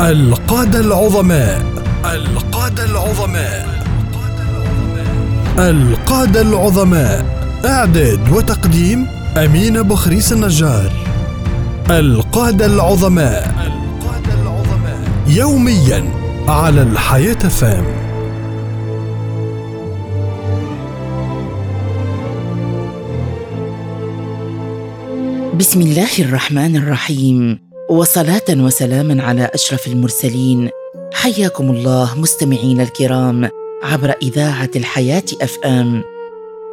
القادة العظماء. القادة العظماء. القادة العظماء. إعداد وتقديم أمين بخريس النجار. القادة العظماء القادة العظماء. يوميا على الحياة فام. بسم الله الرحمن الرحيم. وصلاة وسلاما على أشرف المرسلين. حياكم الله مستمعين الكرام عبر إذاعة الحياة اف ام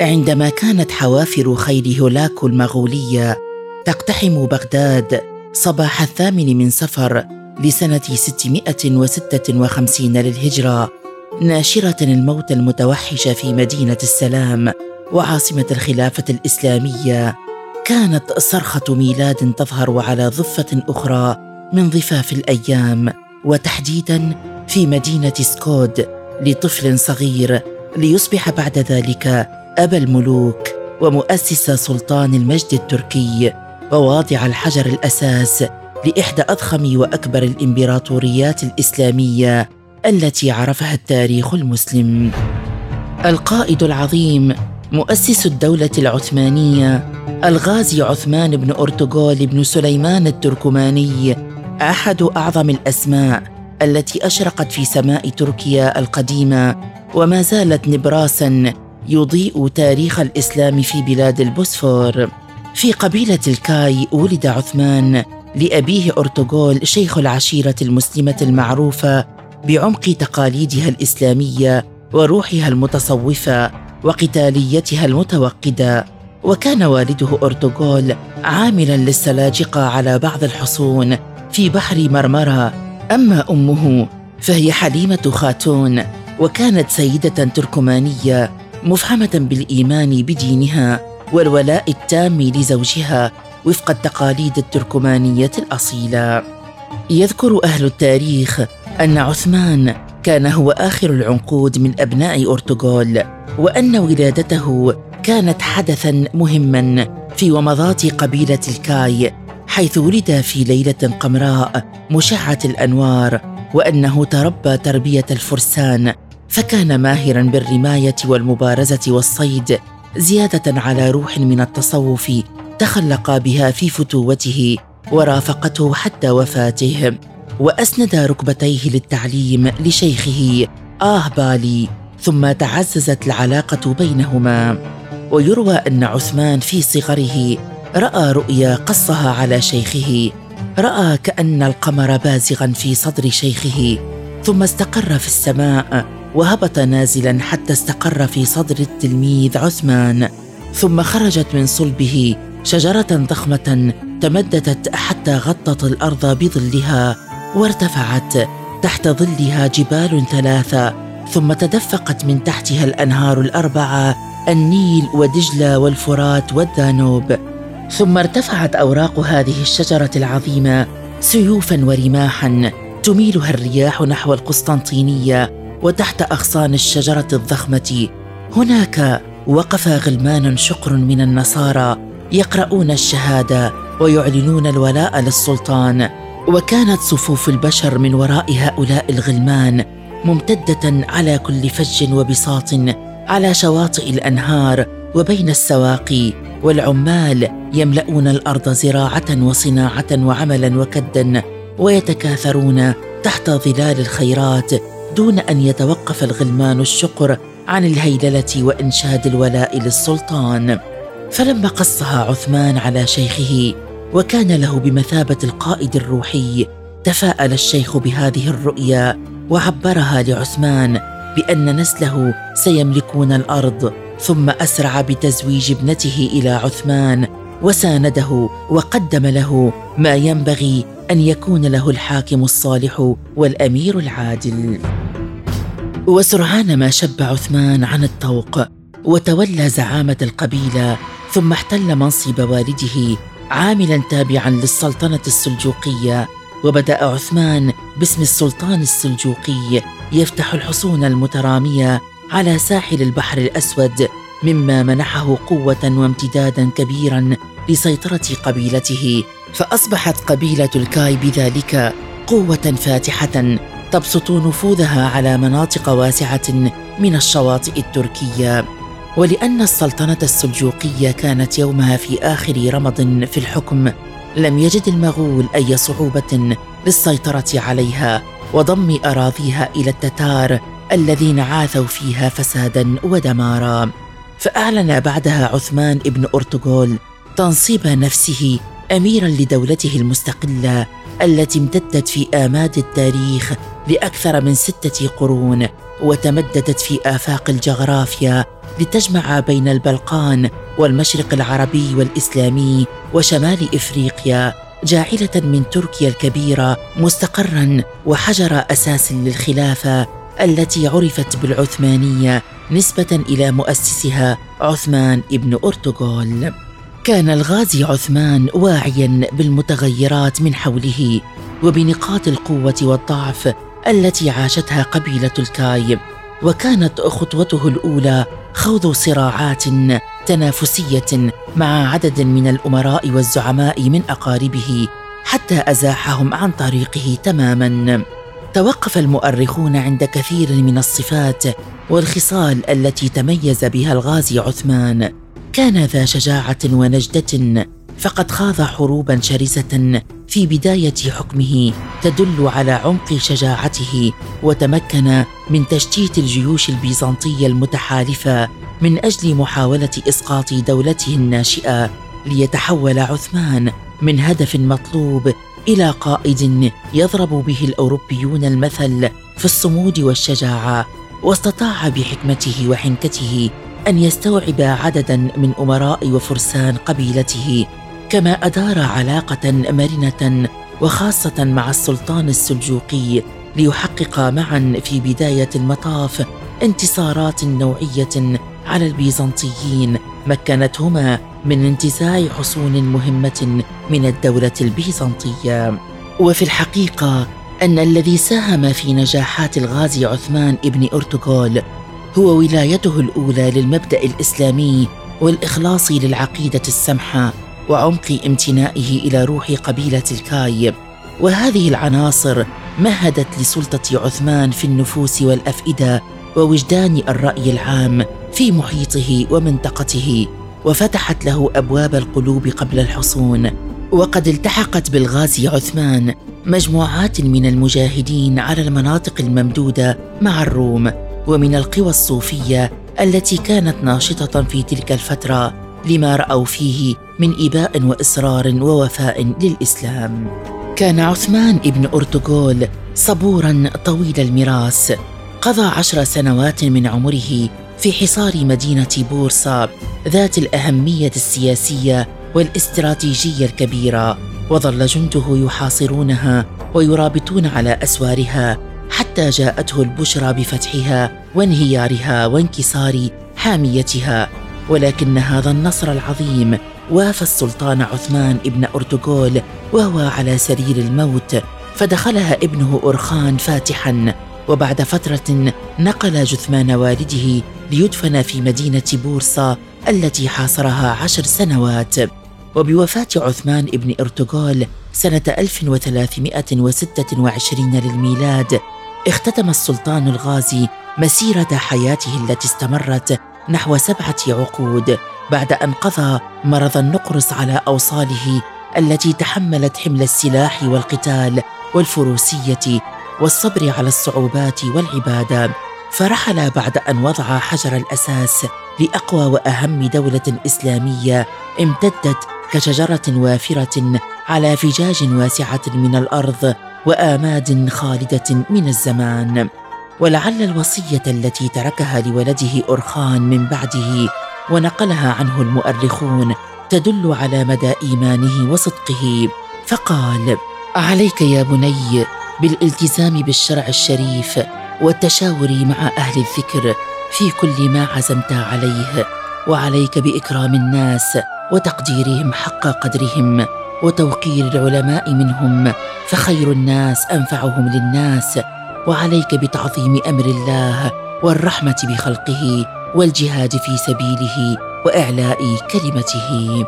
عندما كانت حوافر خيل هولاكو المغولية تقتحم بغداد صباح الثامن من صفر لسنة 656 للهجرة ناشرة الموت المتوحش في مدينة السلام وعاصمة الخلافة الإسلامية. كانت صرخة ميلاد تظهر على ضفة أخرى من ضفاف الأيام وتحديدا في مدينة سكود لطفل صغير ليصبح بعد ذلك أبا الملوك ومؤسس سلطان المجد التركي وواضع الحجر الأساس لإحدى أضخم وأكبر الإمبراطوريات الإسلامية التي عرفها التاريخ المسلم. القائد العظيم مؤسس الدولة العثمانية الغازي عثمان بن أرطغرل بن سليمان التركماني أحد أعظم الأسماء التي أشرقت في سماء تركيا القديمة وما زالت نبراسا يضيء تاريخ الإسلام في بلاد البوسفور. في قبيلة الكاي ولد عثمان لأبيه أرطغرل شيخ العشيرة المسلمة المعروفة بعمق تقاليدها الإسلامية وروحها المتصوفة. وقتاليتها المتوقدة وكان والده أرطغرل عاملا للسلاجقة على بعض الحصون في بحر مرمرة. أما أمه فهي حليمة خاتون وكانت سيدة تركمانية مفهمة بالإيمان بدينها والولاء التام لزوجها وفق التقاليد التركمانية الأصيلة. يذكر أهل التاريخ أن عثمان كان هو آخر العنقود من أبناء أرطغرل وأن ولادته كانت حدثا مهما في ومضات قبيلة الكاي حيث ولد في ليلة قمراء مشعة الأنوار وأنه تربى تربية الفرسان فكان ماهرا بالرماية والمبارزة والصيد زيادة على روح من التصوف تخلق بها في فتوته ورافقته حتى وفاته. وأسند ركبتيه للتعليم لشيخه آه بالي ثم تعززت العلاقة بينهما. ويروى أن عثمان في صغره رأى رؤيا قصها على شيخه رأى كأن القمر بازغا في صدر شيخه ثم استقر في السماء وهبط نازلا حتى استقر في صدر التلميذ عثمان. ثم خرجت من صلبه شجرة ضخمة تمددت حتى غطت الأرض بظلها. وارتفعت تحت ظلها جبال ثلاثة ثم تدفقت من تحتها الأنهار الأربعة النيل ودجلة والفرات والدانوب. ثم ارتفعت أوراق هذه الشجرة العظيمة سيوفا ورماحا تميلها الرياح نحو القسطنطينية وتحت أغصان الشجرة الضخمة. هناك وقف غلمان شقر من النصارى يقرؤون الشهادة ويعلنون الولاء للسلطان. وكانت صفوف البشر من وراء هؤلاء الغلمان ممتدة على كل فج وبساط على شواطئ الأنهار وبين السواقي والعمال يملؤون الأرض زراعة وصناعة وعملا وكدا ويتكاثرون تحت ظلال الخيرات دون أن يتوقف الغلمان الشقر عن الهيللة وإنشاد الولاء للسلطان. فلما قصها عثمان على شيخه وكان له بمثابة القائد الروحي تفاءل الشيخ بهذه الرؤيا وعبرها لعثمان بأن نسله سيملكون الأرض ثم أسرع بتزويج ابنته إلى عثمان وسانده وقدم له ما ينبغي أن يكون له الحاكم الصالح والأمير العادل. وسرعان ما شب عثمان عن الطوق وتولى زعامة القبيلة ثم احتل منصب والده عاملا تابعا للسلطنة السلجوقية وبدأ عثمان باسم السلطان السلجوقي يفتح الحصون المترامية على ساحل البحر الأسود مما منحه قوة وامتدادا كبيرا لسيطرة قبيلته. فأصبحت قبيلة الكاي بذلك قوة فاتحة تبسط نفوذها على مناطق واسعة من الشواطئ التركية. ولأن السلطنة السلجوقية كانت يومها في آخر رمض في الحكم لم يجد المغول أي صعوبة للسيطرة عليها وضم أراضيها إلى التتار الذين عاثوا فيها فسادا ودمارا. فأعلن بعدها عثمان بن أرطغرل تنصيب نفسه أميرا لدولته المستقلة التي امتدت في آماد التاريخ لأكثر من ستة قرون. وتمددت في آفاق الجغرافيا لتجمع بين البلقان والمشرق العربي والإسلامي وشمال إفريقيا جاعلة من تركيا الكبيرة مستقرا وحجر أساس للخلافة التي عرفت بالعثمانية نسبة إلى مؤسسها عثمان ابن أرطغرل. كان الغازي عثمان واعيا بالمتغيرات من حوله وبنقاط القوة والضعف التي عاشتها قبيلة الكاي وكانت خطوته الأولى خوض صراعات تنافسية مع عدد من الأمراء والزعماء من أقاربه حتى أزاحهم عن طريقه تماما. توقف المؤرخون عند كثير من الصفات والخصال التي تميز بها الغازي عثمان. كان ذا شجاعة ونجدة فقد خاض حروبا شرسة في بداية حكمه تدل على عمق شجاعته وتمكن من تشتيت الجيوش البيزنطية المتحالفة من أجل محاولة إسقاط دولته الناشئة ليتحول عثمان من هدف مطلوب إلى قائد يضرب به الأوروبيون المثل في الصمود والشجاعة واستطاع بحكمته وحنكته أن يستوعب عددا من أمراء وفرسان قبيلته كما أدار علاقة مرنة وخاصة مع السلطان السلجوقي ليحقق معا في بداية المطاف انتصارات نوعية على البيزنطيين مكنتهما من انتزاع حصون مهمة من الدولة البيزنطية. وفي الحقيقة أن الذي ساهم في نجاحات الغازي عثمان ابن ارطغرل هو ولايته الأولى للمبدأ الإسلامي والإخلاص للعقيدة السمحة. وعمق امتنائه إلى روح قبيلة الكاي. وهذه العناصر مهدت لسلطة عثمان في النفوس والأفئدة ووجدان الرأي العام في محيطه ومنطقته وفتحت له أبواب القلوب قبل الحصون. وقد التحقت بالغازي عثمان مجموعات من المجاهدين على المناطق الممدودة مع الروم ومن القوى الصوفية التي كانت ناشطة في تلك الفترة. لما رأوا فيه من إباء وإصرار ووفاء للإسلام. كان عثمان ابن أرطغرل صبورا طويل المراس قضى عشر سنوات من عمره في حصار مدينة بورصة ذات الأهمية السياسية والاستراتيجية الكبيرة. وظل جنده يحاصرونها ويرابطون على أسوارها حتى جاءته البشرى بفتحها وانهيارها وانكسار حاميتها. ولكن هذا النصر العظيم وافى السلطان عثمان ابن أرطغرل وهو على سرير الموت فدخلها ابنه أرخان فاتحا وبعد فترة نقل جثمان والده ليدفن في مدينة بورصة التي حاصرها عشر سنوات. وبوفاة عثمان ابن أرطغرل سنة 1326 للميلاد اختتم السلطان الغازي مسيرة حياته التي استمرت نحو سبعة عقود بعد أن قضى مرض النقرس على أوصاله التي تحملت حمل السلاح والقتال والفروسية والصبر على الصعوبات والعبادة. فرحل بعد أن وضع حجر الأساس لأقوى وأهم دولة إسلامية امتدت كشجرة وافرة على فجاج واسعة من الأرض وآماد خالدة من الزمان. ولعل الوصية التي تركها لولده أرخان من بعده ونقلها عنه المؤرخون تدل على مدى إيمانه وصدقه. فقال عليك يا بني بالالتزام بالشرع الشريف والتشاور مع أهل الذكر في كل ما عزمت عليه وعليك بإكرام الناس وتقديرهم حق قدرهم وتوقير العلماء منهم فخير الناس أنفعهم للناس وعليك بتعظيم أمر الله والرحمة بخلقه والجهاد في سبيله وإعلاء كلمته.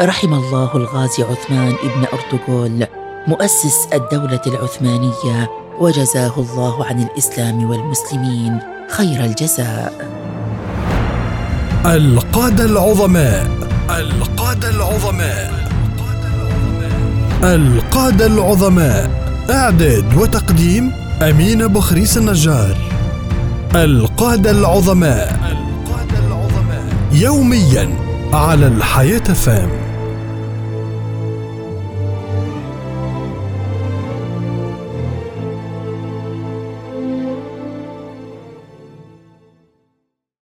رحم الله الغازي عثمان ابن أرطغرل مؤسس الدولة العثمانية وجزاه الله عن الإسلام والمسلمين خير الجزاء. القادة العظماء القادة العظماء القادة العظماء إعداد وتقديم أمين بخريس النجار. القادة العظماء. يوميا على الحياة فام.